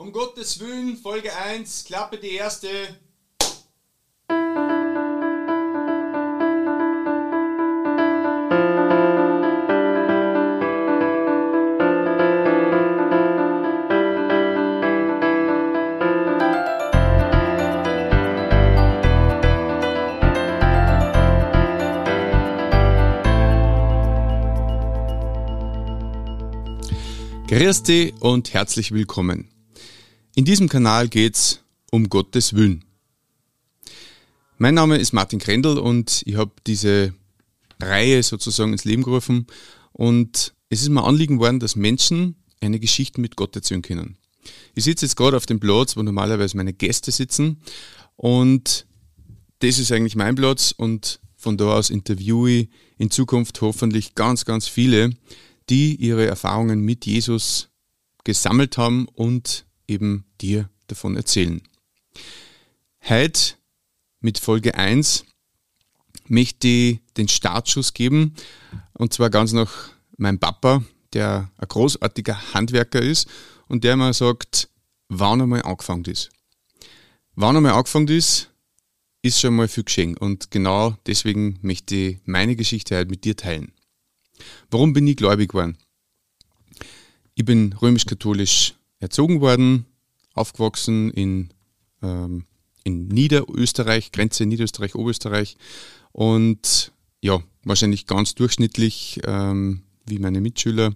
Um Gottes Willen, Folge 1, Klappe die erste. Grüß und herzlich willkommen. In diesem Kanal geht's um Gottes Willen. Mein Name ist Martin Krendel und ich habe diese Reihe sozusagen ins Leben gerufen und es ist mir Anliegen worden, dass Menschen eine Geschichte mit Gott erzählen können. Ich sitze jetzt gerade auf dem Platz, wo normalerweise meine Gäste sitzen und das ist eigentlich mein Platz und von da aus interviewe ich in Zukunft hoffentlich ganz, ganz viele, die ihre Erfahrungen mit Jesus gesammelt haben und eben dir davon erzählen. Heute mit Folge 1 möchte ich den Startschuss geben und zwar ganz nach meinem Papa, der ein großartiger Handwerker ist und der mir sagt, wann einmal angefangen ist. Wann einmal angefangen ist, ist schon mal viel geschehen und genau deswegen möchte ich meine Geschichte heute mit dir teilen. Warum bin ich gläubig geworden? Ich bin römisch-katholisch erzogen worden, aufgewachsen in, ähm, in Niederösterreich, Grenze Niederösterreich, Oberösterreich und ja, wahrscheinlich ganz durchschnittlich ähm, wie meine Mitschüler.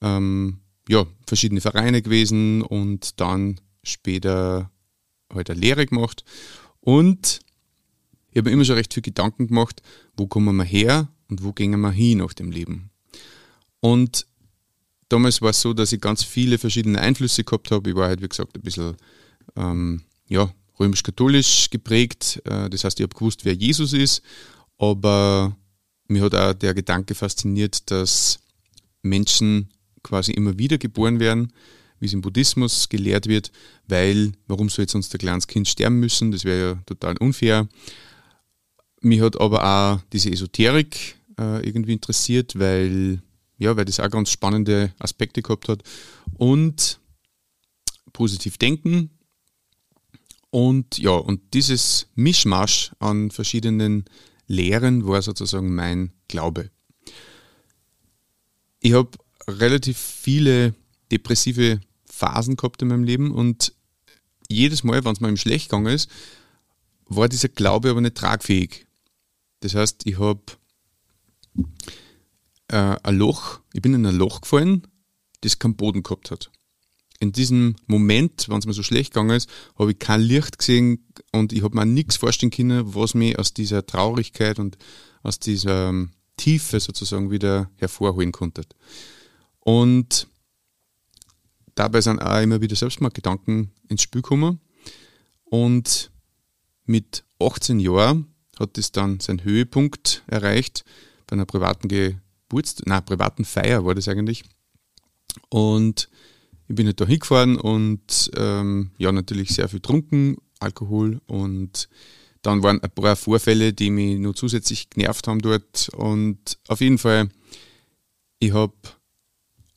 Ähm, ja, verschiedene Vereine gewesen und dann später halt eine Lehre gemacht. Und ich habe mir immer schon recht viel Gedanken gemacht, wo kommen wir her und wo gehen wir hin nach dem Leben. Und damals war es so, dass ich ganz viele verschiedene Einflüsse gehabt habe. Ich war halt, wie gesagt, ein bisschen ähm, ja, römisch-katholisch geprägt. Äh, das heißt, ich habe gewusst, wer Jesus ist, aber mir hat auch der Gedanke fasziniert, dass Menschen quasi immer wieder geboren werden, wie es im Buddhismus gelehrt wird, weil warum soll jetzt sonst ein kleines Kind sterben müssen? Das wäre ja total unfair. Mich hat aber auch diese Esoterik äh, irgendwie interessiert, weil, ja, weil das auch ganz spannende Aspekte gehabt hat. Und positiv denken. Und ja, und dieses Mischmasch an verschiedenen Lehren war sozusagen mein Glaube. Ich habe relativ viele depressive Phasen gehabt in meinem Leben und jedes Mal, wenn es mir schlecht gegangen ist, war dieser Glaube aber nicht tragfähig. Das heißt, ich habe äh, ein Loch, ich bin in ein Loch gefallen, das keinen Boden gehabt hat. In diesem Moment, wenn es mir so schlecht gegangen ist, habe ich kein Licht gesehen und ich habe mir nichts vorstellen können, was mich aus dieser Traurigkeit und aus dieser ähm, Tiefe sozusagen wieder hervorholen konnte. Und dabei sind auch immer wieder Selbstmordgedanken ins Spiel gekommen. Und mit 18 Jahren hat es dann seinen Höhepunkt erreicht bei einer privaten Geburtstag, nein, privaten Feier war das eigentlich. Und ich bin halt da hingefahren und ähm, ja, natürlich sehr viel trunken, Alkohol und dann waren ein paar Vorfälle, die mich nur zusätzlich genervt haben dort und auf jeden Fall, ich habe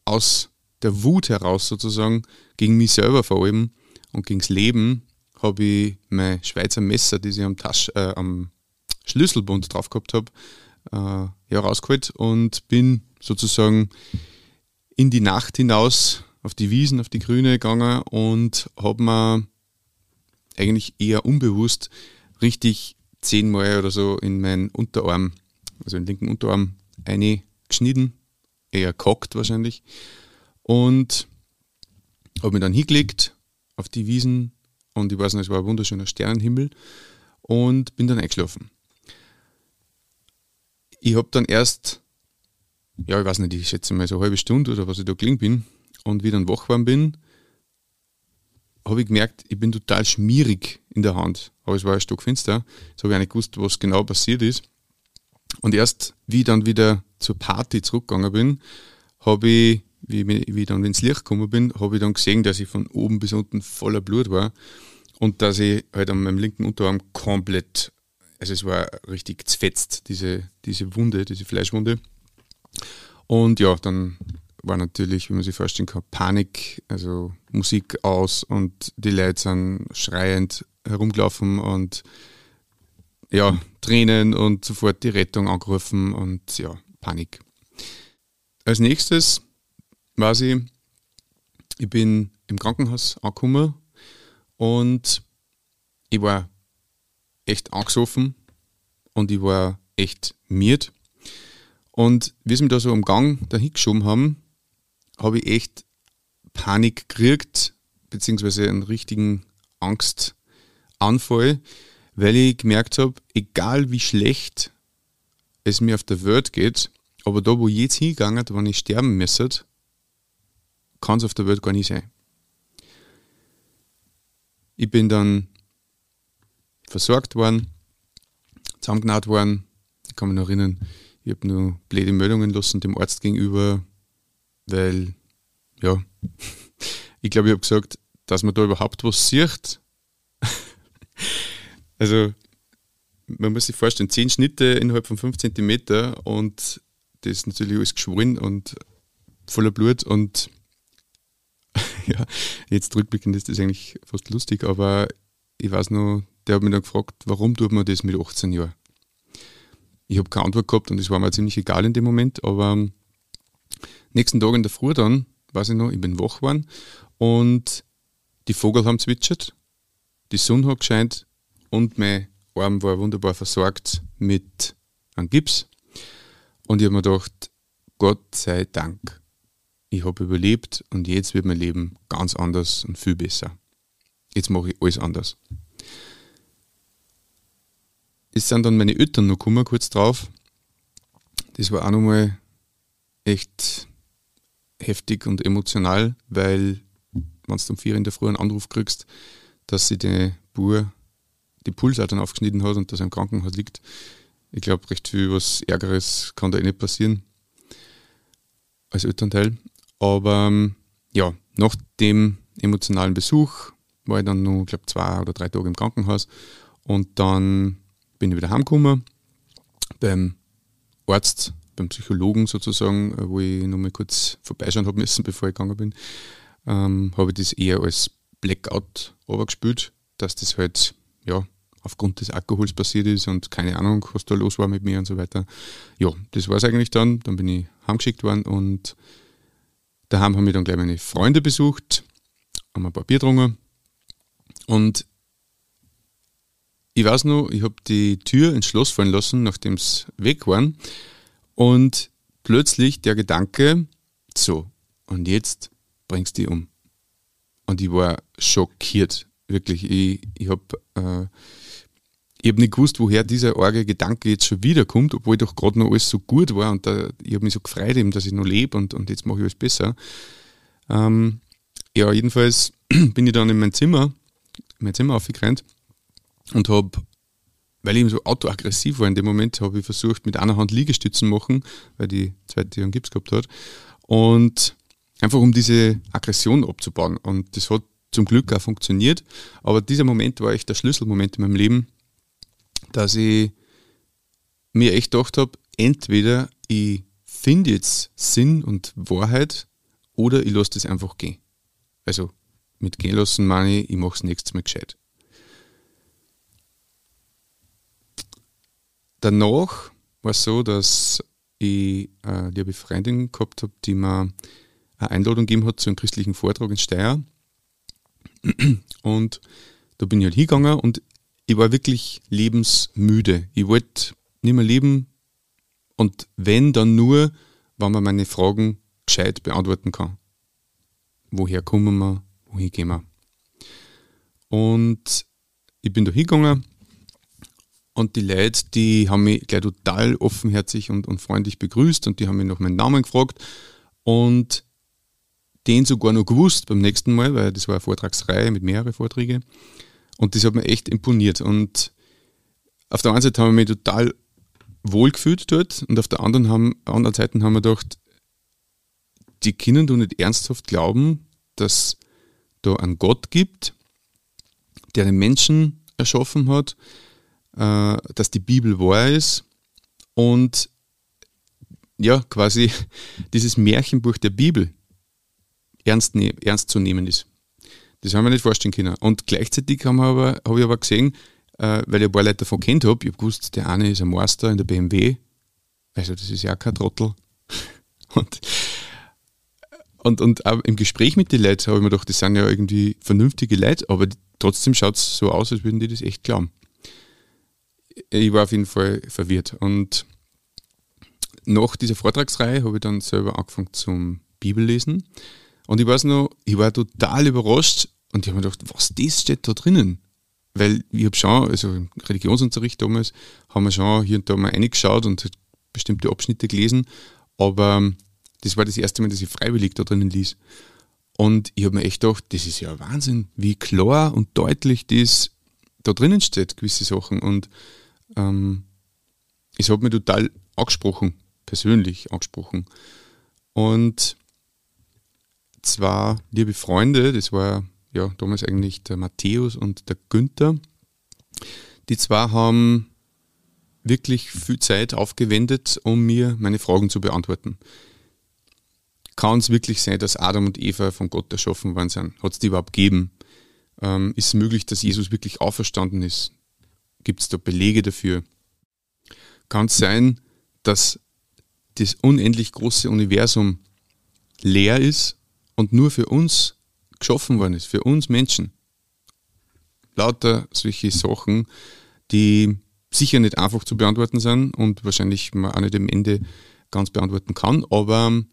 aus der Wut heraus sozusagen gegen mich selber vor allem und gegen das Leben habe ich mein Schweizer Messer, das ich am, Tasch, äh, am Schlüsselbund drauf gehabt habe, äh, ja, rausgeholt und bin sozusagen in die Nacht hinaus auf die Wiesen, auf die Grüne gegangen und habe mir eigentlich eher unbewusst richtig zehnmal oder so in meinen Unterarm, also den linken Unterarm, eingeschnitten, eher kockt wahrscheinlich. Und habe mich dann hingelegt auf die Wiesen und ich weiß nicht, es war ein wunderschöner Sternenhimmel und bin dann eingeschlafen ich habe dann erst, ja, ich weiß nicht, ich schätze mal so eine halbe Stunde oder was ich da gelingen bin und wie dann wach geworden bin, habe ich gemerkt, ich bin total schmierig in der Hand. Aber es war ja stockfinster. Jetzt habe ich nicht gewusst, was genau passiert ist. Und erst, wie ich dann wieder zur Party zurückgegangen bin, habe ich, wie, wie ich dann ins Licht gekommen bin, habe ich dann gesehen, dass ich von oben bis unten voller Blut war und dass ich halt an meinem linken Unterarm komplett also es war richtig zfetzt, diese, diese Wunde, diese Fleischwunde. Und ja, dann war natürlich, wie man sich vorstellen kann, Panik, also Musik aus und die Leute sind schreiend herumgelaufen und ja, Tränen und sofort die Rettung angerufen und ja, Panik. Als nächstes war sie, ich bin im Krankenhaus angekommen und ich war echt angesoffen und ich war echt miert. Und wie sie mich da so am Gang dahin geschoben haben, habe ich echt Panik gekriegt, beziehungsweise einen richtigen Angstanfall, weil ich gemerkt habe, egal wie schlecht es mir auf der Welt geht, aber da, wo ich jetzt hingegangen, wenn ich sterben müsste, kann es auf der Welt gar nicht sein. Ich bin dann versorgt worden, zusammengenäht worden. Ich kann mich noch erinnern, ich habe nur blöde Meldungen lassen dem Arzt gegenüber, weil, ja, ich glaube, ich habe gesagt, dass man da überhaupt was sieht. also, man muss sich vorstellen, 10 Schnitte innerhalb von 5 cm und das ist natürlich alles geschwollen und voller Blut und ja, jetzt rückblickend ist das eigentlich fast lustig, aber ich weiß noch, der hat mich dann gefragt, warum tut man das mit 18 Jahren? Ich habe keine Antwort gehabt und es war mir ziemlich egal in dem Moment, aber nächsten Tag in der Früh dann, weiß ich noch, ich bin wach geworden und die Vogel haben zwitschert, die Sonne hat gescheint und mein Arm war wunderbar versorgt mit einem Gips. Und ich habe mir gedacht, Gott sei Dank, ich habe überlebt und jetzt wird mein Leben ganz anders und viel besser. Jetzt mache ich alles anders. Es sind dann meine Eltern noch gekommen, kurz drauf. Das war auch nochmal echt heftig und emotional, weil, wenn du um vier in der Früh einen Anruf kriegst, dass sie die Bur die Pulsadern aufgeschnitten hat und dass er im Krankenhaus liegt. Ich glaube, recht viel was Ärgeres kann da eh nicht passieren als Elternteil. Aber ähm, ja, nach dem emotionalen Besuch war ich dann noch, glaube zwei oder drei Tage im Krankenhaus und dann bin ich wieder heimgekommen beim Arzt, beim Psychologen sozusagen, wo ich noch mal kurz vorbeischauen habe müssen, bevor ich gegangen bin, ähm, habe ich das eher als Blackout gespielt, dass das halt ja aufgrund des Alkohols passiert ist und keine Ahnung, was da los war mit mir und so weiter. Ja, das war es eigentlich dann. Dann bin ich heimgeschickt worden und daheim haben wir dann gleich meine Freunde besucht, haben ein paar Bier getrunken und ich weiß noch, ich habe die Tür ins Schloss fallen lassen, nachdem es weg waren und plötzlich der Gedanke, so, und jetzt bringst du die um. Und ich war schockiert, wirklich. Ich, ich habe äh, habe nicht gewusst, woher dieser arge Gedanke jetzt schon wiederkommt, obwohl doch gerade noch alles so gut war und da, ich habe mich so gefreut, eben, dass ich noch lebe und, und jetzt mache ich alles besser. Ähm, ja, jedenfalls bin ich dann in mein Zimmer, in mein Zimmer aufgerannt und habe, weil ich eben so autoaggressiv war in dem Moment, habe ich versucht, mit einer Hand Liegestützen machen, weil die zweite einen Gips gehabt hat. Und einfach um diese Aggression abzubauen. Und das hat zum Glück auch funktioniert. Aber dieser Moment war echt der Schlüsselmoment in meinem Leben, dass ich mir echt gedacht habe, entweder ich finde jetzt Sinn und Wahrheit oder ich lasse das einfach gehen. Also mit gehen lassen meine ich, ich mache es nächstes Mal gescheit. Danach war es so, dass ich eine liebe Freundin gehabt habe, die mir eine Einladung gegeben hat zu einem christlichen Vortrag in Steyr. Und da bin ich halt hingegangen und ich war wirklich lebensmüde. Ich wollte nicht mehr leben und wenn, dann nur, wenn man meine Fragen gescheit beantworten kann. Woher kommen wir? Wohin gehen wir? Und ich bin da hingegangen und die Leute, die haben mich gleich total offenherzig und, und freundlich begrüßt und die haben mich nach meinen Namen gefragt und den sogar noch gewusst beim nächsten Mal, weil das war eine Vortragsreihe mit mehreren Vorträgen. Und das hat mir echt imponiert. Und auf der einen Seite haben wir mich total wohl gefühlt dort und auf der anderen, haben, anderen Seite haben wir gedacht, die können doch nicht ernsthaft glauben, dass da einen Gott gibt, der den Menschen erschaffen hat, äh, dass die Bibel wahr ist und ja, quasi dieses Märchenbuch der Bibel ernst, ne ernst zu nehmen ist. Das haben wir nicht vorstellen können. Und gleichzeitig habe aber, hab ich aber gesehen, äh, weil ich ein paar Leute davon kennt habe, ich habe gewusst, der eine ist ein Master in der BMW, also das ist ja kein Trottel. Und, und, und auch im Gespräch mit den Leuten habe ich mir gedacht, das sind ja irgendwie vernünftige Leute, aber trotzdem schaut es so aus, als würden die das echt glauben. Ich war auf jeden Fall verwirrt. Und nach dieser Vortragsreihe habe ich dann selber angefangen zum Bibellesen. Und ich weiß noch, ich war total überrascht und ich habe mir gedacht, was das steht da drinnen? Weil ich habe schon, also im Religionsunterricht damals, haben wir schon hier und da mal reingeschaut und bestimmte Abschnitte gelesen, aber das war das erste Mal, dass ich freiwillig da drinnen lies. Und ich habe mir echt gedacht, das ist ja Wahnsinn, wie klar und deutlich das da drinnen steht, gewisse Sachen. Und ähm, es hat mich total angesprochen, persönlich angesprochen. Und zwei liebe Freunde, das war ja damals eigentlich der Matthäus und der Günther, die zwei haben wirklich viel Zeit aufgewendet, um mir meine Fragen zu beantworten. Kann es wirklich sein, dass Adam und Eva von Gott erschaffen worden sind? Hat es die überhaupt gegeben? Ähm, ist es möglich, dass Jesus wirklich auferstanden ist? Gibt es da Belege dafür? Kann es sein, dass das unendlich große Universum leer ist und nur für uns geschaffen worden ist, für uns Menschen? Lauter solche Sachen, die sicher nicht einfach zu beantworten sind und wahrscheinlich man auch nicht am Ende ganz beantworten kann, aber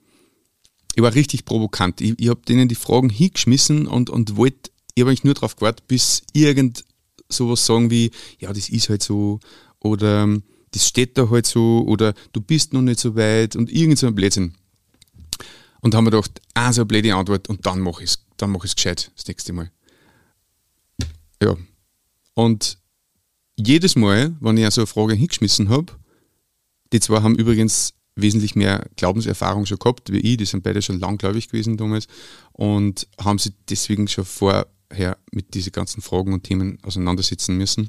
ich war richtig provokant. Ich, ich habe denen die Fragen hingeschmissen und, und wollte, ich habe eigentlich nur darauf gewartet, bis irgend sowas sagen wie, ja, das ist halt so oder das steht da halt so oder du bist noch nicht so weit und irgend so ein Blödsinn. Und haben wir gedacht, ah, so eine blöde Antwort und dann mache ich es, dann mache ich es gescheit das nächste Mal. Ja. Und jedes Mal, wenn ich so eine Frage hingeschmissen habe, die zwei haben übrigens wesentlich mehr Glaubenserfahrung schon gehabt wie ich, die sind beide schon langgläubig gewesen damals und haben sich deswegen schon vorher mit diesen ganzen Fragen und Themen auseinandersetzen müssen.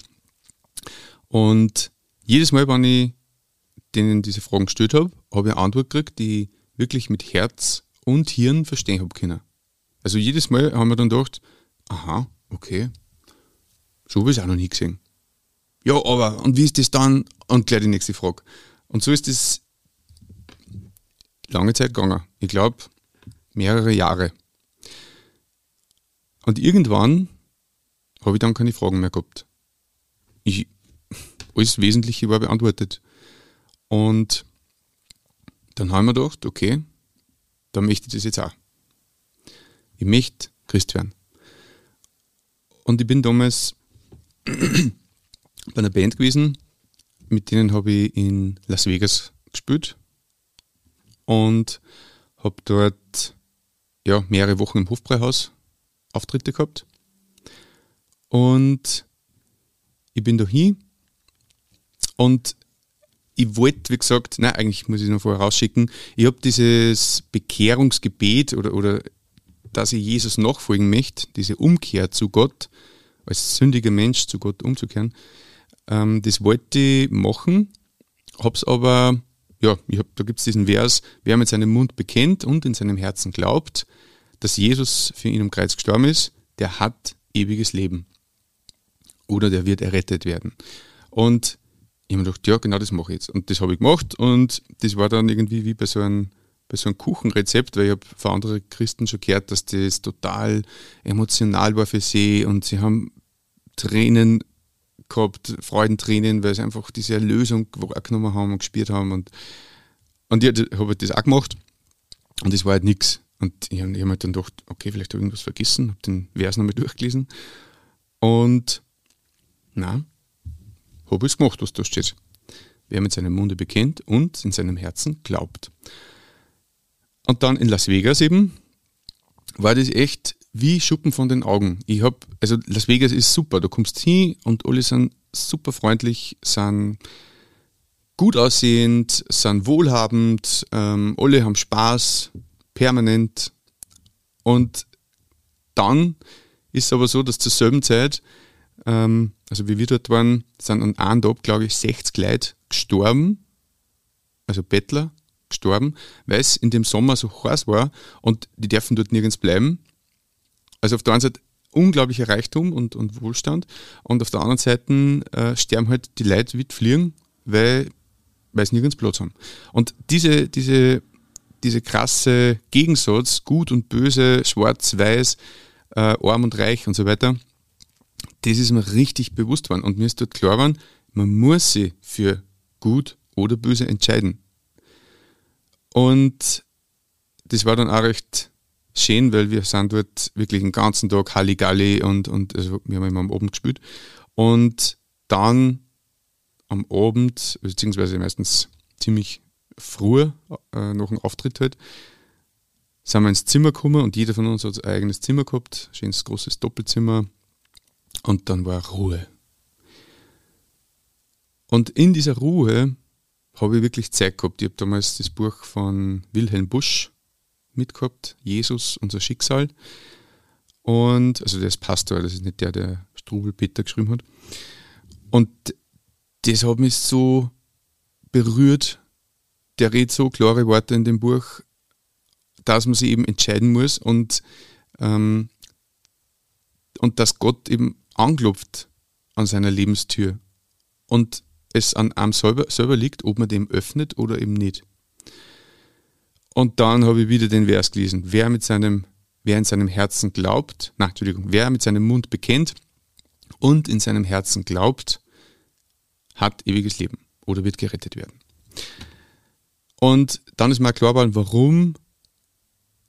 Und jedes Mal, wenn ich denen diese Fragen gestellt habe, habe ich eine Antwort gekriegt, die ich wirklich mit Herz und Hirn verstehen habe können. Also jedes Mal haben wir dann gedacht, aha, okay, so habe ich es auch noch nie gesehen. Ja, aber, und wie ist das dann? Und gleich die nächste Frage. Und so ist es lange Zeit gegangen. Ich glaube, mehrere Jahre. Und irgendwann habe ich dann keine Fragen mehr gehabt. Ich, alles Wesentliche war beantwortet. Und dann haben wir gedacht, okay, dann möchte ich das jetzt auch. Ich möchte Christ werden. Und ich bin damals bei einer Band gewesen, mit denen habe ich in Las Vegas gespielt und habe dort ja, mehrere Wochen im Hofbräuhaus Auftritte gehabt. Und ich bin da hin und ich wollte, wie gesagt, nein, eigentlich muss ich noch vorher rausschicken, ich habe dieses Bekehrungsgebet oder, oder dass ich Jesus nachfolgen möchte, diese Umkehr zu Gott, als sündiger Mensch zu Gott umzukehren, ähm, das wollte ich machen, habe es aber, ja, ich hab, da gibt es diesen Vers, wer mit seinem Mund bekennt und in seinem Herzen glaubt, dass Jesus für ihn am Kreuz gestorben ist, der hat ewiges Leben. Oder der wird errettet werden. Und ich habe mir gedacht, ja, genau das mache ich jetzt. Und das habe ich gemacht und das war dann irgendwie wie bei so einem, bei so einem Kuchenrezept, weil ich habe von anderen Christen schon gehört, dass das total emotional war für sie und sie haben Tränen gehabt, Freudentränen, weil sie einfach diese Erlösung wahrgenommen haben und gespielt haben. Und, und ich habe das auch gemacht und das war halt nichts. Und ich habe hab halt dann gedacht, okay, vielleicht habe ich irgendwas vergessen, habe den Vers nochmal durchgelesen. Und na, habe ich es gemacht, was da steht. Wer mit seinem Munde bekennt und in seinem Herzen glaubt. Und dann in Las Vegas eben war das echt wie Schuppen von den Augen. Ich habe, also Las Vegas ist super, du kommst hin und alle sind super freundlich, sind gut aussehend, sind wohlhabend, ähm, alle haben Spaß, permanent. Und dann ist es aber so, dass zur selben Zeit, ähm, also wie wir dort waren, sind an einem Tag, glaube ich, 60 Leute gestorben, also Bettler, gestorben, weil es in dem Sommer so heiß war und die dürfen dort nirgends bleiben. Also auf der einen Seite unglaublicher Reichtum und, und Wohlstand und auf der anderen Seite äh, sterben halt die Leute wie fliegen, weil, weil sie nirgends Platz haben. Und diese, diese, diese krasse Gegensatz, gut und böse, schwarz, weiß, äh, arm und reich und so weiter, das ist mir richtig bewusst worden. Und mir ist dort klar geworden, man muss sich für gut oder böse entscheiden. Und das war dann auch recht schön, weil wir sind dort wirklich den ganzen Tag Halligalli und, und also wir haben immer am Abend gespielt. Und dann am Abend, beziehungsweise meistens ziemlich früh äh, nach dem Auftritt halt, sind wir ins Zimmer gekommen und jeder von uns hat ein eigenes Zimmer gehabt, schönes großes Doppelzimmer und dann war Ruhe. Und in dieser Ruhe habe ich wirklich Zeit gehabt. Ich habe damals das Buch von Wilhelm Busch mitgehabt, Jesus, unser Schicksal. Und, also der ist Pastor, das ist nicht der, der Strubel Peter geschrieben hat. Und das hat mich so berührt. Der redet so klare Worte in dem Buch, dass man sich eben entscheiden muss und, ähm, und dass Gott eben anklopft an seiner Lebenstür und es an einem selber, selber liegt, ob man dem öffnet oder eben nicht. Und dann habe ich wieder den Vers gelesen. Wer mit seinem, wer in seinem Herzen glaubt, na, Entschuldigung, wer mit seinem Mund bekennt und in seinem Herzen glaubt, hat ewiges Leben oder wird gerettet werden. Und dann ist mir klar geworden, warum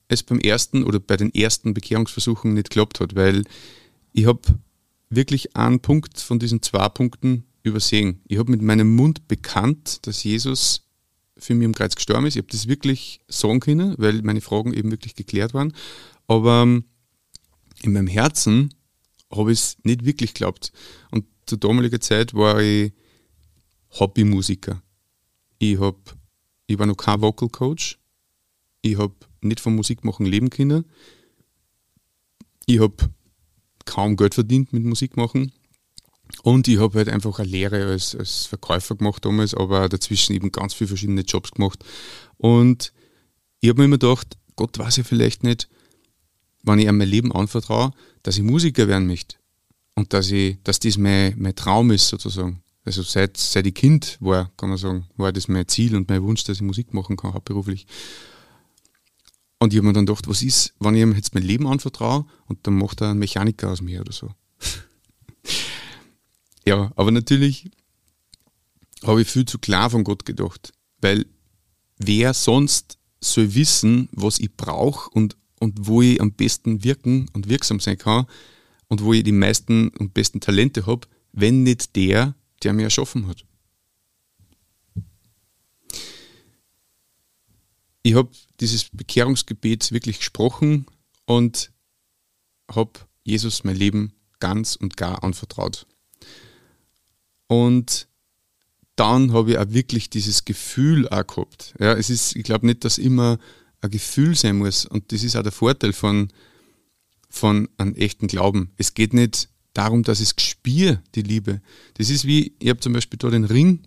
es beim ersten oder bei den ersten Bekehrungsversuchen nicht geklappt hat, weil ich habe wirklich einen Punkt von diesen zwei Punkten übersehen. Ich habe mit meinem Mund bekannt, dass Jesus für mich im Kreuz gestorben ist. Ich habe das wirklich sagen können, weil meine Fragen eben wirklich geklärt waren. Aber ähm, in meinem Herzen habe ich es nicht wirklich geglaubt. Und zu damaliger Zeit war ich Hobbymusiker. Ich, hab, ich war noch kein Vocal Coach. Ich habe nicht vom Musikmachen leben können. Ich habe kaum Geld verdient mit Musikmachen. Und ich habe halt einfach eine Lehre als, als Verkäufer gemacht damals, aber dazwischen eben ganz viele verschiedene Jobs gemacht. Und ich habe mir immer gedacht, Gott weiß ja vielleicht nicht, wenn ich an mein Leben anvertraue, dass ich Musiker werden möchte. Und dass, ich, dass das mein, mein Traum ist sozusagen. Also seit, seit ich Kind war, kann man sagen, war das mein Ziel und mein Wunsch, dass ich Musik machen kann, hauptberuflich. Und ich habe mir dann gedacht, was ist, wenn ich ihm jetzt mein Leben anvertraue und dann macht er einen Mechaniker aus mir oder so. Ja, aber natürlich habe ich viel zu klar von Gott gedacht, weil wer sonst soll wissen, was ich brauche und, und wo ich am besten wirken und wirksam sein kann und wo ich die meisten und besten Talente habe, wenn nicht der, der mir erschaffen hat. Ich habe dieses Bekehrungsgebet wirklich gesprochen und habe Jesus mein Leben ganz und gar anvertraut. Und dann habe ich auch wirklich dieses Gefühl auch gehabt. Ja, es ist, ich glaube nicht, dass immer ein Gefühl sein muss. Und das ist auch der Vorteil von, von einem echten Glauben. Es geht nicht darum, dass ich spüre, die Liebe. Das ist wie, ich habe zum Beispiel da den Ring.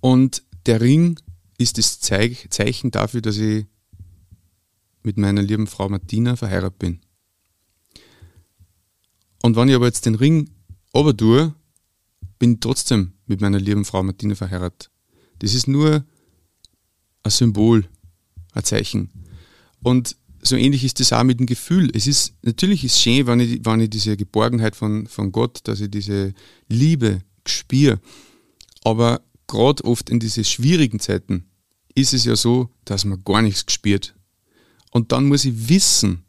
Und der Ring ist das Zeichen dafür, dass ich mit meiner lieben Frau Martina verheiratet bin. Und wenn ich aber jetzt den Ring aber bin trotzdem mit meiner lieben Frau Martina verheiratet. Das ist nur ein Symbol, ein Zeichen. Und so ähnlich ist das auch mit dem Gefühl. Es ist, natürlich ist schön, wenn ich, wenn ich diese Geborgenheit von, von Gott, dass ich diese Liebe spüre. Aber gerade oft in diese schwierigen Zeiten ist es ja so, dass man gar nichts gespürt. Und dann muss ich wissen,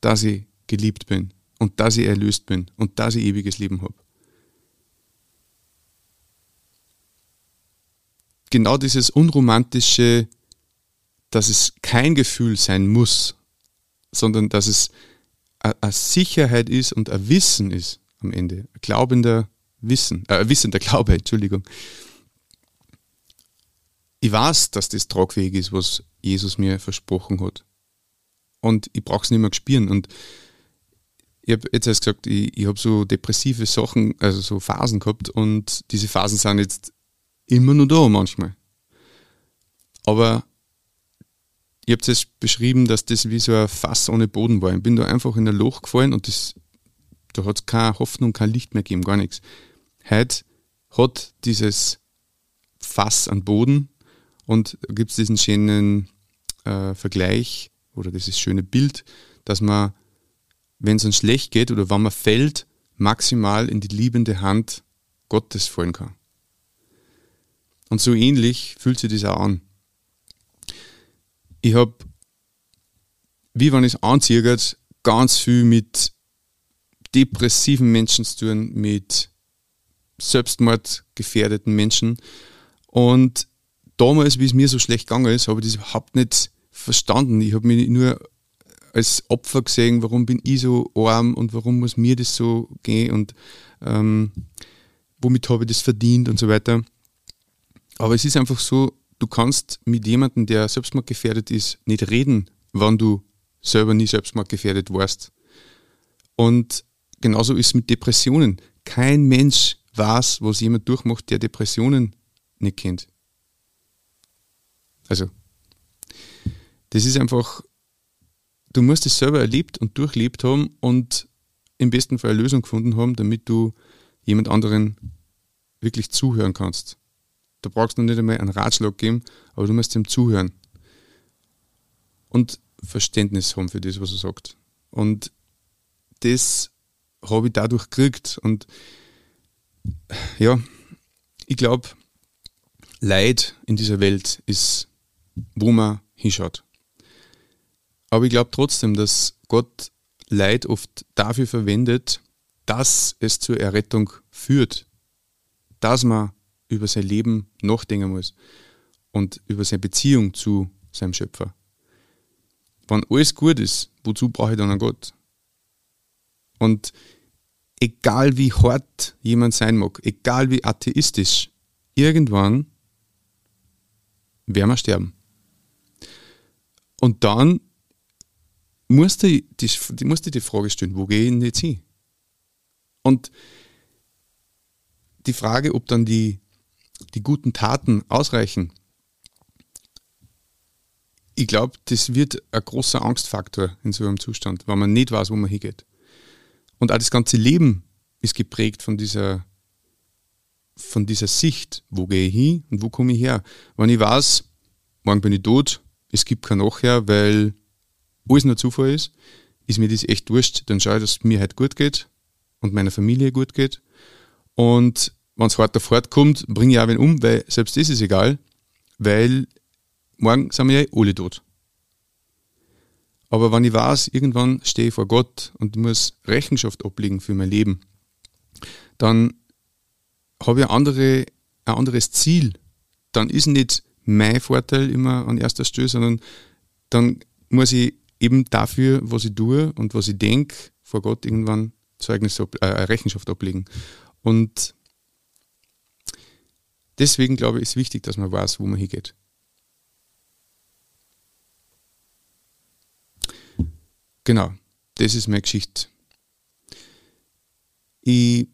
dass ich geliebt bin und dass ich erlöst bin und dass ich ewiges Leben habe. genau dieses Unromantische, dass es kein Gefühl sein muss, sondern dass es eine Sicherheit ist und ein Wissen ist am Ende. Ein glaubender Wissen, äh, wissender Glaube, Entschuldigung. Ich weiß, dass das tragfähig ist, was Jesus mir versprochen hat. Und ich brauche es nicht mehr spüren. Und ich habe jetzt erst gesagt, ich, ich habe so depressive Sachen, also so Phasen gehabt und diese Phasen sind jetzt immer nur da manchmal. Aber ihr habt es beschrieben, dass das wie so ein Fass ohne Boden war. Ich bin da einfach in ein Loch gefallen und das, da hat es keine Hoffnung, kein Licht mehr gegeben, gar nichts. Heute hat dieses Fass an Boden und gibt es diesen schönen äh, Vergleich oder dieses schöne Bild, dass man, wenn es uns schlecht geht oder wenn man fällt, maximal in die liebende Hand Gottes fallen kann. Und so ähnlich fühlt sich das auch an. Ich habe, wie wenn ich es anziehe, ganz viel mit depressiven Menschen zu tun, mit selbstmordgefährdeten Menschen. Und damals, wie es mir so schlecht gegangen ist, habe ich das überhaupt nicht verstanden. Ich habe mich nur als Opfer gesehen, warum bin ich so arm und warum muss mir das so gehen und ähm, womit habe ich das verdient und so weiter. Aber es ist einfach so, du kannst mit jemandem, der selbstmordgefährdet ist, nicht reden, wann du selber nie selbstmordgefährdet warst. Und genauso ist es mit Depressionen. Kein Mensch weiß, was jemand durchmacht, der Depressionen nicht kennt. Also, das ist einfach, du musst es selber erlebt und durchlebt haben und im besten Fall eine Lösung gefunden haben, damit du jemand anderen wirklich zuhören kannst. Da brauchst du nicht einmal einen Ratschlag geben, aber du musst ihm zuhören. Und Verständnis haben für das, was er sagt. Und das habe ich dadurch gekriegt. Und ja, ich glaube, Leid in dieser Welt ist, wo man hinschaut. Aber ich glaube trotzdem, dass Gott Leid oft dafür verwendet, dass es zur Errettung führt, dass man über sein Leben nachdenken muss und über seine Beziehung zu seinem Schöpfer. Wenn alles gut ist, wozu brauche ich dann einen Gott? Und egal wie hart jemand sein mag, egal wie atheistisch, irgendwann werden wir sterben. Und dann musst du die, musst du die Frage stellen, wo gehe ich denn jetzt hin? Und die Frage, ob dann die, die guten Taten ausreichen, ich glaube, das wird ein großer Angstfaktor in so einem Zustand, weil man nicht weiß, wo man hingeht. Und auch das ganze Leben ist geprägt von dieser, von dieser Sicht, wo gehe ich hin und wo komme ich her. Wenn ich weiß, morgen bin ich tot, es gibt kein Nachher, weil alles nur Zufall ist, ist mir das echt wurscht, dann schaue ich, dass es mir halt gut geht und meiner Familie gut geht. Und wenn es hart auf hart kommt, bringe ich auch wen um, weil selbst das ist egal, weil morgen sind wir ja alle tot. Aber wenn ich weiß, irgendwann stehe ich vor Gott und muss Rechenschaft ablegen für mein Leben, dann habe ich ein, andere, ein anderes Ziel. Dann ist nicht mein Vorteil immer an erster Stelle, sondern dann muss ich eben dafür, was ich tue und was ich denke, vor Gott irgendwann Zeugnis, äh, Rechenschaft ablegen. Und deswegen glaube ich, ist wichtig, dass man weiß, wo man hingeht. Genau, das ist meine Geschichte. Ich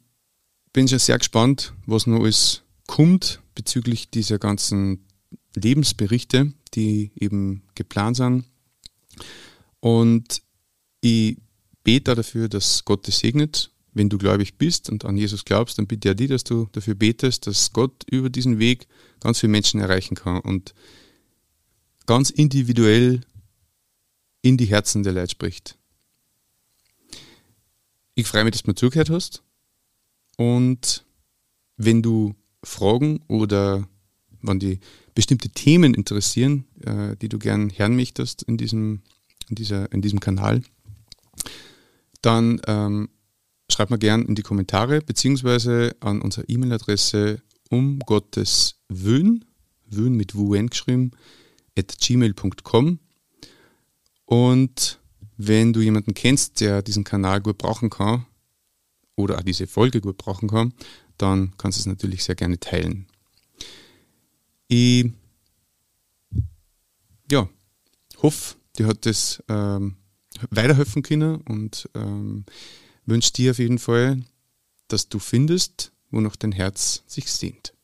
bin schon sehr gespannt, was noch alles kommt bezüglich dieser ganzen Lebensberichte, die eben geplant sind. Und ich bete dafür, dass Gott dich segnet. Wenn du gläubig bist und an Jesus glaubst, dann bitte er dich, dass du dafür betest, dass Gott über diesen Weg ganz viele Menschen erreichen kann und ganz individuell in die Herzen der Leute spricht. Ich freue mich, dass du mir zugehört hast. Und wenn du Fragen oder wenn die bestimmte Themen interessieren, äh, die du gern hören möchtest in diesem, in dieser, in diesem Kanal, dann ähm, schreib mir gern in die Kommentare beziehungsweise an unsere E-Mail-Adresse um Gottes Wön, Wön mit WN geschrieben, at gmail.com und wenn du jemanden kennst, der diesen Kanal gut brauchen kann oder auch diese Folge gut brauchen kann, dann kannst du es natürlich sehr gerne teilen. Ich ja, hoffe, dir hat das ähm, weiterhelfen können und ähm, wünsche dir auf jeden Fall, dass du findest, wo noch dein Herz sich sehnt.